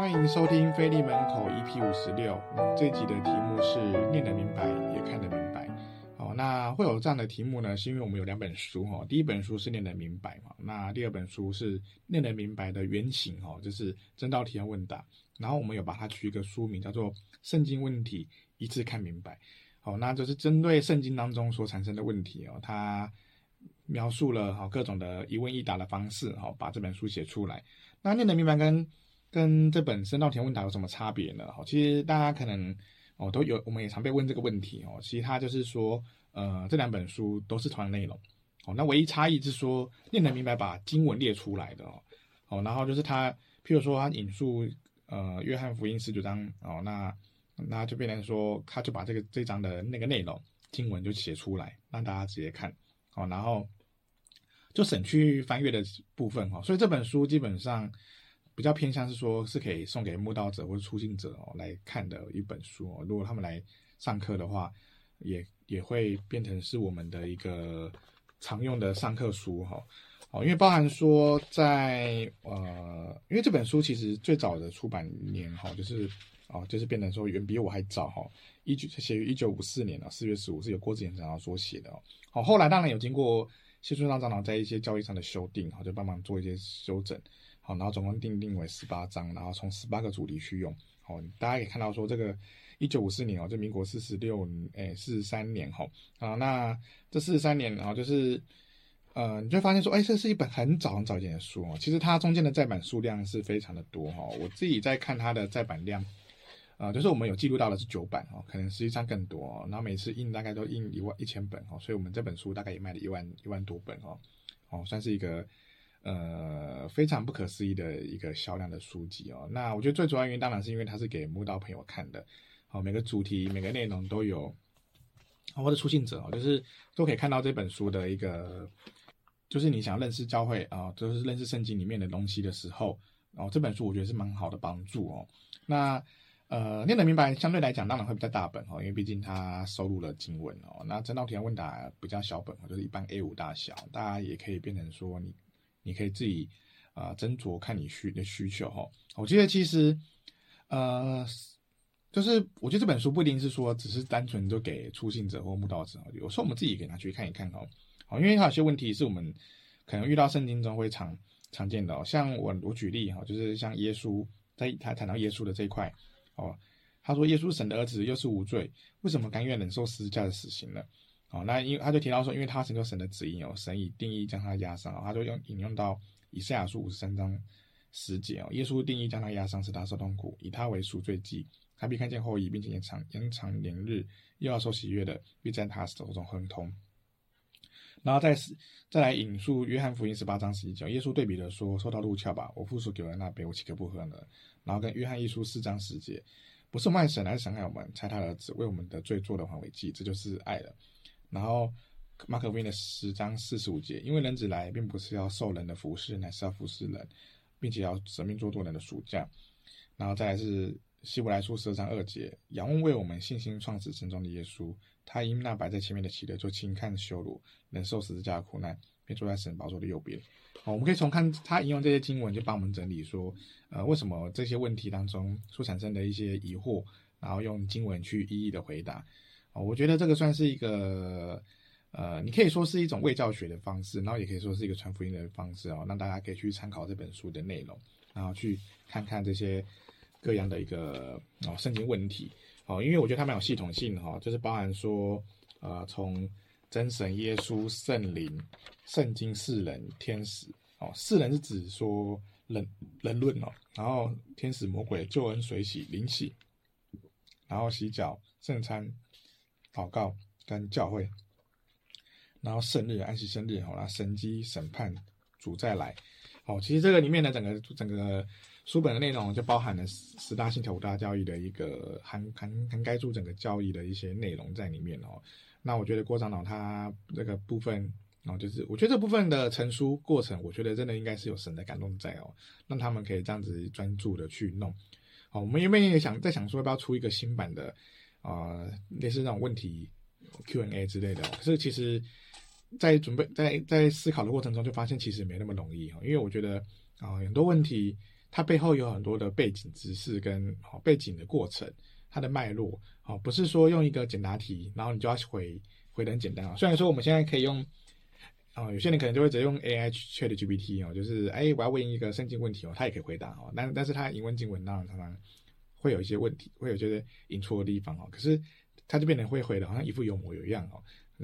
欢迎收听菲利门口 EP 五十六。这集的题目是念得明白，也看得明白。好，那会有这样的题目呢，是因为我们有两本书哈。第一本书是念得明白嘛，那第二本书是念得明白的原型哈，就是真道提问问答。然后我们有把它取一个书名，叫做《圣经问题一次看明白》。好，那就是针对圣经当中所产生的问题哦，它描述了哈各种的一问一答的方式哈，把这本书写出来。那念得明白跟跟这本《真道田问答》有什么差别呢？哈，其实大家可能哦都有，我们也常被问这个问题哦。其实它就是说，呃，这两本书都是同样的内容，哦，那唯一差异是说，念得明白把经文列出来的哦，哦，然后就是他，譬如说他引述呃约翰福音十九章哦，那那就变成说，他就把这个这章的那个内容经文就写出来，让大家直接看，哦，然后就省去翻阅的部分哈，所以这本书基本上。比较偏向是说，是可以送给慕道者或者出境者哦来看的一本书哦。如果他们来上课的话，也也会变成是我们的一个常用的上课书哈。哦，因为包含说在呃，因为这本书其实最早的出版年哈，就是哦，就是变成说远比我还早哈。一九写于一九五四年啊，四月十五是由郭子乾长老所写的哦。好，后来当然有经过谢春章长老在一些教义上的修订哈，就帮忙做一些修整。好，然后总共定定为十八章，然后从十八个主题去用。好，大家可以看到说这个一九五四年哦，这民国四十六诶四十三年哈。啊，那这四十三年然后就是呃，你就会发现说，哎，这是一本很早很早以前的书哦。其实它中间的再版数量是非常的多哈。我自己在看它的再版量，呃，就是我们有记录到的是九版哦，可能实际上更多。然后每次印大概都印一万一千本哦，所以我们这本书大概也卖了一万一万多本哦，哦，算是一个。呃，非常不可思议的一个销量的书籍哦。那我觉得最主要原因当然是因为它是给慕道朋友看的，好，每个主题、每个内容都有，或者出信者哦，就是都可以看到这本书的一个，就是你想认识教会啊，就是认识圣经里面的东西的时候，然后这本书我觉得是蛮好的帮助哦。那呃，念得明白相对来讲当然会比较大本哦，因为毕竟它收录了经文哦。那真道题问问答比较小本哦，就是一般 A 五大小，大家也可以变成说你。你可以自己啊斟酌看你需的需求哈。我觉得其实呃，就是我觉得这本书不一定是说只是单纯就给初信者或慕道者，有时候我们自己给他去看一看哦。好，因为它有些问题是我们可能遇到圣经中会常常见的哦。像我我举例哈，就是像耶稣在他谈到耶稣的这一块哦，他说耶稣神的儿子又是无罪，为什么甘愿忍受十字架的死刑呢？哦，那因为他就提到说，因为他成就神的旨意哦，神以定义将他压伤，他就用引用到以赛亚书五十三章十节哦，耶稣定义将他压伤，使他受痛苦，以他为赎罪祭，他必看见后裔，并且延长延长年日，又要受喜悦的，必在他手中亨通。然后再再来引述约翰福音十八章十一节，耶稣对比的说：受到入鞘吧，我父所给我的那杯，我岂可不喝呢？然后跟约翰一书四章十节，不是卖神，乃是神爱我们，差他儿子为我们的罪做的挽回祭，这就是爱了。然后，马可福音的十章四十五节，因为人子来，并不是要受人的服侍，乃是要服侍人，并且要舍命做多人的赎价。然后再来是希伯来书十二章二节，仰望为我们信心创始成终的耶稣，他因那摆在前面的喜乐，就轻看羞辱，忍受十字架的苦难，便坐在神宝座的右边。好，我们可以从看他引用这些经文，就帮我们整理说，呃，为什么这些问题当中所产生的一些疑惑，然后用经文去一一的回答。哦，我觉得这个算是一个，呃，你可以说是一种卫教学的方式，然后也可以说是一个传福音的方式哦，让大家可以去参考这本书的内容，然后去看看这些各样的一个哦圣经问题，哦，因为我觉得它蛮有系统性哈，就是包含说，呃，从真神、耶稣、圣灵、圣经、世人、天使，哦，世人是指说人人论哦，然后天使、魔鬼、救恩、水洗、灵洗，然后洗脚、圣餐。祷告跟教会，然后圣日、安息生日，好啦，神机审判主再来，好，其实这个里面的整个整个书本的内容就包含了十大信条、五大教义的一个涵涵涵盖住整个教义的一些内容在里面哦。那我觉得郭长老他这个部分哦，就是我觉得这部分的成书过程，我觉得真的应该是有神的感动在哦，让他们可以这样子专注的去弄。好，我们原本也想在想说要不要出一个新版的。啊、呃，类似那种问题 Q&A 之类的，可是其实，在准备在在思考的过程中，就发现其实没那么容易哈。因为我觉得啊、很多问题它背后有很多的背景知识跟好背景的过程，它的脉络，哦，不是说用一个简答题，然后你就要回回的很简单啊。虽然说我们现在可以用，啊，有些人可能就会直接用 AI ChatGPT 哦，就是哎，我要问一个圣经问题哦，他也可以回答哦，但但是他引文经文当然常常会有一些问题，会有些引错的地方哦，可是他就变得会回的好像一副有模有样哦。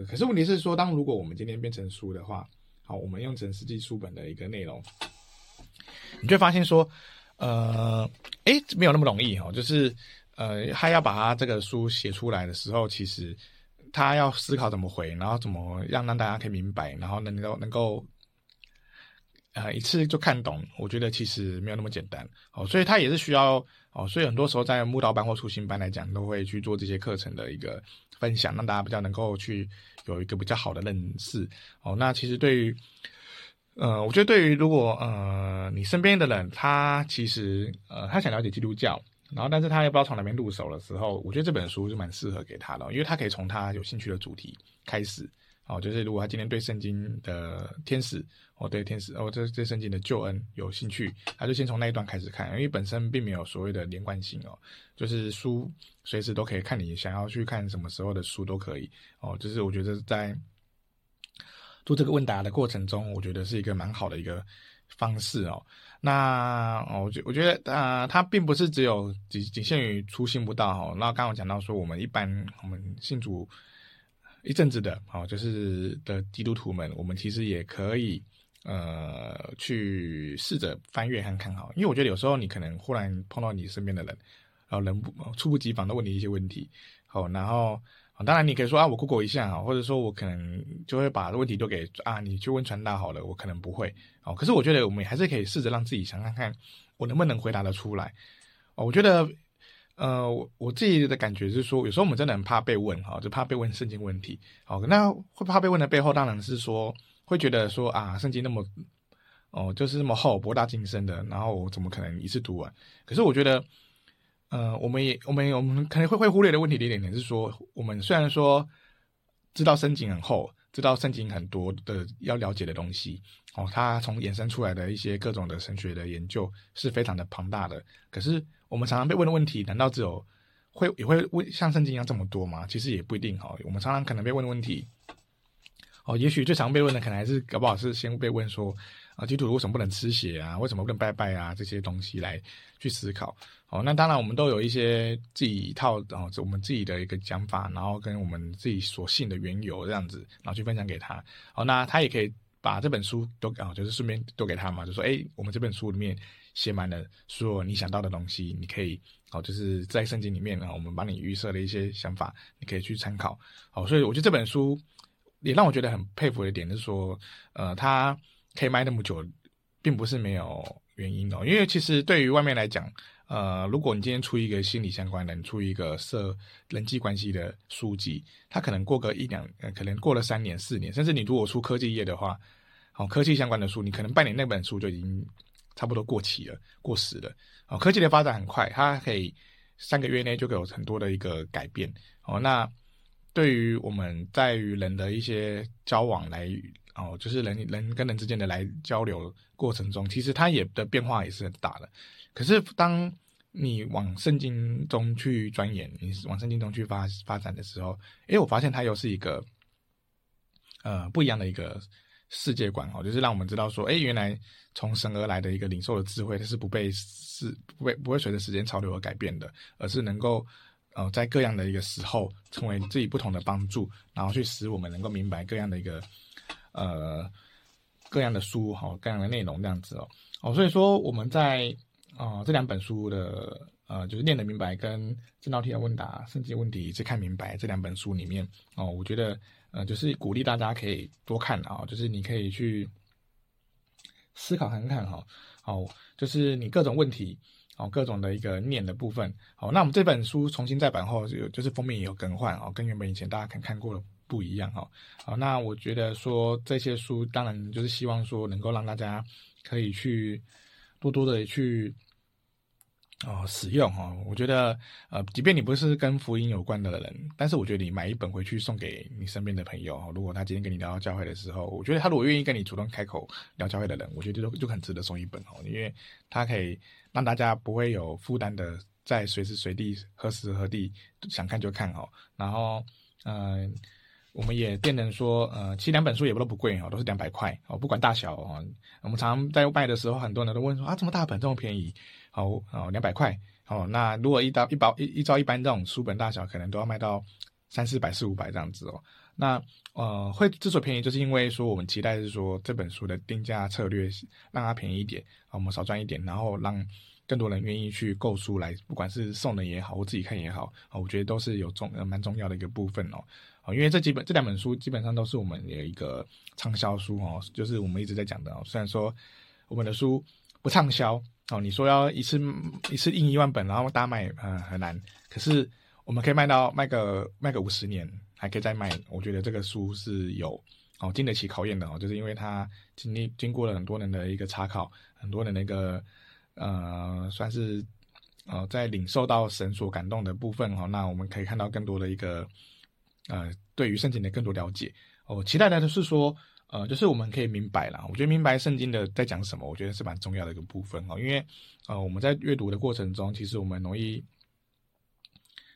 可是问题是说，当如果我们今天变成书的话，好，我们用成实际书本的一个内容，你就会发现说，呃，诶，没有那么容易哈。就是，呃，他要把他这个书写出来的时候，其实他要思考怎么回，然后怎么让让大家可以明白，然后能够能够，呃，一次就看懂。我觉得其实没有那么简单哦，所以他也是需要哦，所以很多时候在慕道班或初心班来讲，都会去做这些课程的一个。分享，让大家比较能够去有一个比较好的认识哦。那其实对于，呃，我觉得对于如果呃你身边的人他其实呃他想了解基督教，然后但是他也不知道从哪边入手的时候，我觉得这本书就蛮适合给他的，因为他可以从他有兴趣的主题开始。哦，就是如果他今天对圣经的天使，哦，对天使，哦，这这圣经的救恩有兴趣，他就先从那一段开始看，因为本身并没有所谓的连贯性哦，就是书随时都可以看，你想要去看什么时候的书都可以哦，就是我觉得在做这个问答的过程中，我觉得是一个蛮好的一个方式哦。那哦，我觉我觉得啊、呃，它并不是只有仅仅限于初心不到哦。那刚刚我讲到说，我们一般我们信主。一阵子的，好，就是的基督徒们，我们其实也可以，呃，去试着翻阅看看，好，因为我觉得有时候你可能忽然碰到你身边的人，然后人不猝不及防的问你一些问题，好，然后当然你可以说啊，我 Google 一下啊，或者说我可能就会把问题都给啊，你去问传达好了，我可能不会，哦，可是我觉得我们还是可以试着让自己想看看，我能不能回答得出来，哦，我觉得。呃，我我自己的感觉是说，有时候我们真的很怕被问，哈，就怕被问圣经问题。好，那会怕被问的背后，当然是说会觉得说啊，圣经那么哦，就是那么厚，博大精深的，然后我怎么可能一次读完？可是我觉得，呃，我们也我们我们可能会会忽略的问题的一点点是说，我们虽然说知道圣经很厚，知道圣经很多的要了解的东西，哦，它从衍生出来的一些各种的神学的研究是非常的庞大的，可是。我们常常被问的问题，难道只有会也会问像圣经一样这么多吗？其实也不一定哈。我们常常可能被问的问题，哦，也许最常被问的可能还是搞不好是先被问说啊，基督徒为什么不能吃血啊？为什么不能拜拜啊？这些东西来去思考。哦，那当然我们都有一些自己一套，然后我们自己的一个讲法，然后跟我们自己所信的缘由这样子，然后去分享给他。哦，那他也可以把这本书都啊，就是顺便都给他嘛，就说哎，我们这本书里面。写满了所有你想到的东西，你可以哦，就是在圣经里面啊，我们帮你预设的一些想法，你可以去参考。哦，所以我觉得这本书也让我觉得很佩服的一点是说，呃，它可以卖那么久，并不是没有原因的。因为其实对于外面来讲，呃，如果你今天出一个心理相关的，你出一个设人际关系的书籍，它可能过个一两，可能过了三年、四年，甚至你如果出科技业的话，哦，科技相关的书，你可能半年那本书就已经。差不多过期了，过时了。哦，科技的发展很快，它可以三个月内就给我很多的一个改变。哦，那对于我们在与人的一些交往来，哦，就是人人跟人之间的来交流过程中，其实它也的变化也是很大的。可是当你往圣经中去钻研，你往圣经中去发发展的时候，诶，我发现它又是一个呃不一样的一个。世界观哦，就是让我们知道说，哎，原来从神而来的一个领受的智慧，它是不被是不被不会随着时间潮流而改变的，而是能够呃在各样的一个时候成为自己不同的帮助，然后去使我们能够明白各样的一个呃各样的书哈、哦，各样的内容这样子哦哦，所以说我们在啊、这两本书的呃就是念得明白跟正道题的问答圣经问题一次看明白这两本书里面哦，我觉得。呃，就是鼓励大家可以多看啊，就是你可以去思考看看哈，好，就是你各种问题，哦，各种的一个念的部分，好，那我们这本书重新再版后，就就是封面也有更换哦，跟原本以前大家看看过的不一样哈，好，那我觉得说这些书，当然就是希望说能够让大家可以去多多的去哦，使用哈，我觉得呃，即便你不是跟福音有关的人，但是我觉得你买一本回去送给你身边的朋友，如果他今天跟你聊到教会的时候，我觉得他如果愿意跟你主动开口聊教会的人，我觉得就就很值得送一本哦，因为他可以让大家不会有负担的在随时随地何时何地想看就看哦，然后嗯。我们也变成说，呃，其实两本书也不都不贵哦，都是两百块哦，不管大小哦。我们常常在卖的时候，很多人都问说啊，这么大本这么便宜，哦哦，两百块哦。那如果一到一包一一照一般这种书本大小，可能都要卖到三四百四五百这样子哦。那呃，会之所以便宜，就是因为说我们期待是说这本书的定价策略让它便宜一点，我们少赚一点，然后让更多人愿意去购书来，不管是送人也好，或自己看也好，啊我觉得都是有重呃蛮重要的一个部分哦。啊因为这几本这两本书基本上都是我们的一个畅销书哦，就是我们一直在讲的哦。虽然说我们的书不畅销哦，你说要一次一次印一万本，然后大卖，嗯，很难。可是我们可以卖到卖个卖个五十年，还可以再卖。我觉得这个书是有哦经得起考验的哦，就是因为它经历经过了很多人的一个查考，很多人的一个呃算是呃在领受到神所感动的部分哦，那我们可以看到更多的一个。呃，对于圣经的更多了解，我、哦、期待的是说，呃，就是我们可以明白了。我觉得明白圣经的在讲什么，我觉得是蛮重要的一个部分哦。因为，呃，我们在阅读的过程中，其实我们容易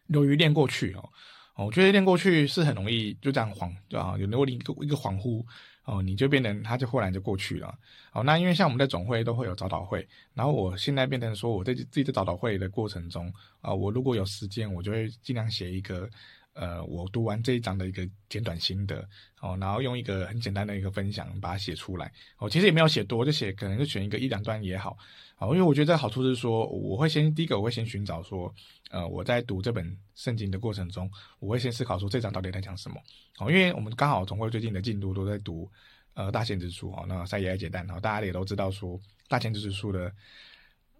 流于念过去哦。我觉得念过去是很容易就这样恍，就啊，有那么一个一个恍惚哦，你就变成他就忽然就过去了。哦，那因为像我们在总会都会有早导会，然后我现在变成说，我在自己的早导会的过程中啊、我如果有时间，我就会尽量写一个。呃，我读完这一章的一个简短心得哦，然后用一个很简单的一个分享把它写出来。哦，其实也没有写多，就写可能就选一个一两段也好。哦，因为我觉得这好处是说，我会先第一个我会先寻找说，呃，我在读这本圣经的过程中，我会先思考说这章到底在讲什么。哦，因为我们刚好总会最近的进度都在读呃大先知书哦，那赛义哀解弹，然后大家也都知道说大先知书的。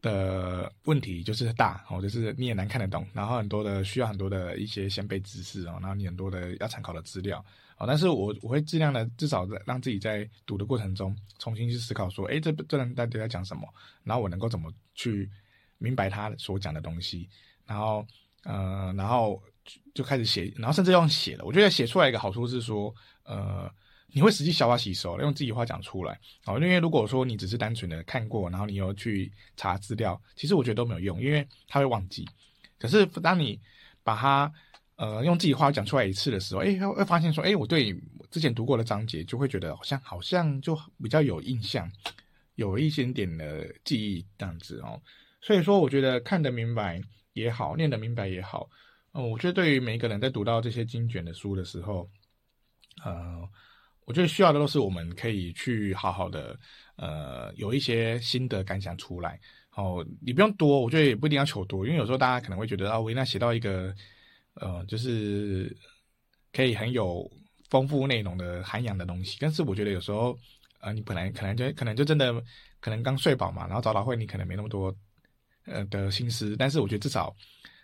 的问题就是大哦，就是你也难看得懂，然后很多的需要很多的一些先备知识哦，然后你很多的要参考的资料哦，但是我我会尽量的至少让自己在读的过程中重新去思考说，诶，这这人到底在讲什么？然后我能够怎么去明白他所讲的东西？然后呃，然后就开始写，然后甚至用写了。我觉得写出来一个好处是说，呃。你会实际消化吸收，用自己话讲出来，哦，因为如果说你只是单纯的看过，然后你又去查资料，其实我觉得都没有用，因为他会忘记。可是当你把它呃用自己话讲出来一次的时候，哎，会发现说，哎，我对之前读过的章节就会觉得好像好像就比较有印象，有一些点的记忆这样子哦。所以说，我觉得看得明白也好，念得明白也好，哦，我觉得对于每一个人在读到这些经卷的书的时候，呃。我觉得需要的都是我们可以去好好的，呃，有一些心得感想出来。哦，你不用多，我觉得也不一定要求多，因为有时候大家可能会觉得啊，我应该写到一个，呃，就是可以很有丰富内容的涵养的东西。但是我觉得有时候，呃，你本来可能就可能就真的可能刚睡饱嘛，然后早祷会你可能没那么多呃的心思，但是我觉得至少。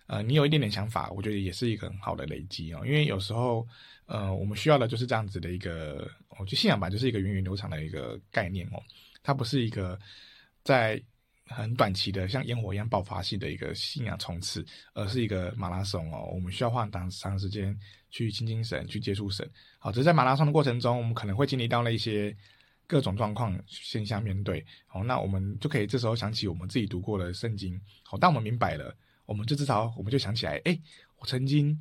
呃，你有一点点想法，我觉得也是一个很好的累积哦。因为有时候，呃，我们需要的就是这样子的一个，我觉得信仰吧，就是一个源远流长的一个概念哦。它不是一个在很短期的像烟火一样爆发性的一个信仰冲刺，而是一个马拉松哦。我们需要花长长时间去亲近神，去接触神。好，只是在马拉松的过程中，我们可能会经历到那一些各种状况现象面对。好，那我们就可以这时候想起我们自己读过的圣经。好，当我们明白了。我们就至少，我们就想起来，哎，我曾经，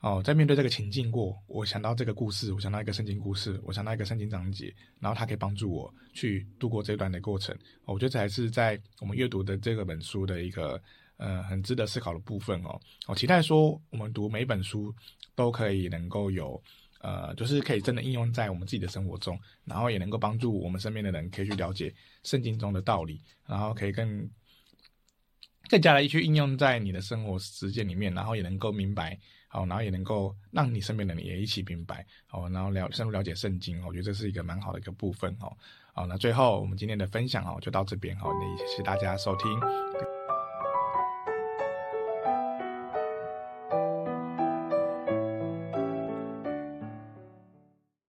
哦，在面对这个情境过，我想到这个故事，我想到一个圣经故事，我想到一个圣经章节，然后它可以帮助我去度过这段的过程。我觉得这还是在我们阅读的这个本书的一个，呃，很值得思考的部分哦。我期待说，我们读每本书都可以能够有，呃，就是可以真的应用在我们自己的生活中，然后也能够帮助我们身边的人可以去了解圣经中的道理，然后可以更。更加的去应用在你的生活实践里面，然后也能够明白，好，然后也能够让你身边的人也一起明白，好，然后了深入了解圣经，我觉得这是一个蛮好的一个部分，哦，好，那最后我们今天的分享哦就到这边，好，那谢谢大家收听。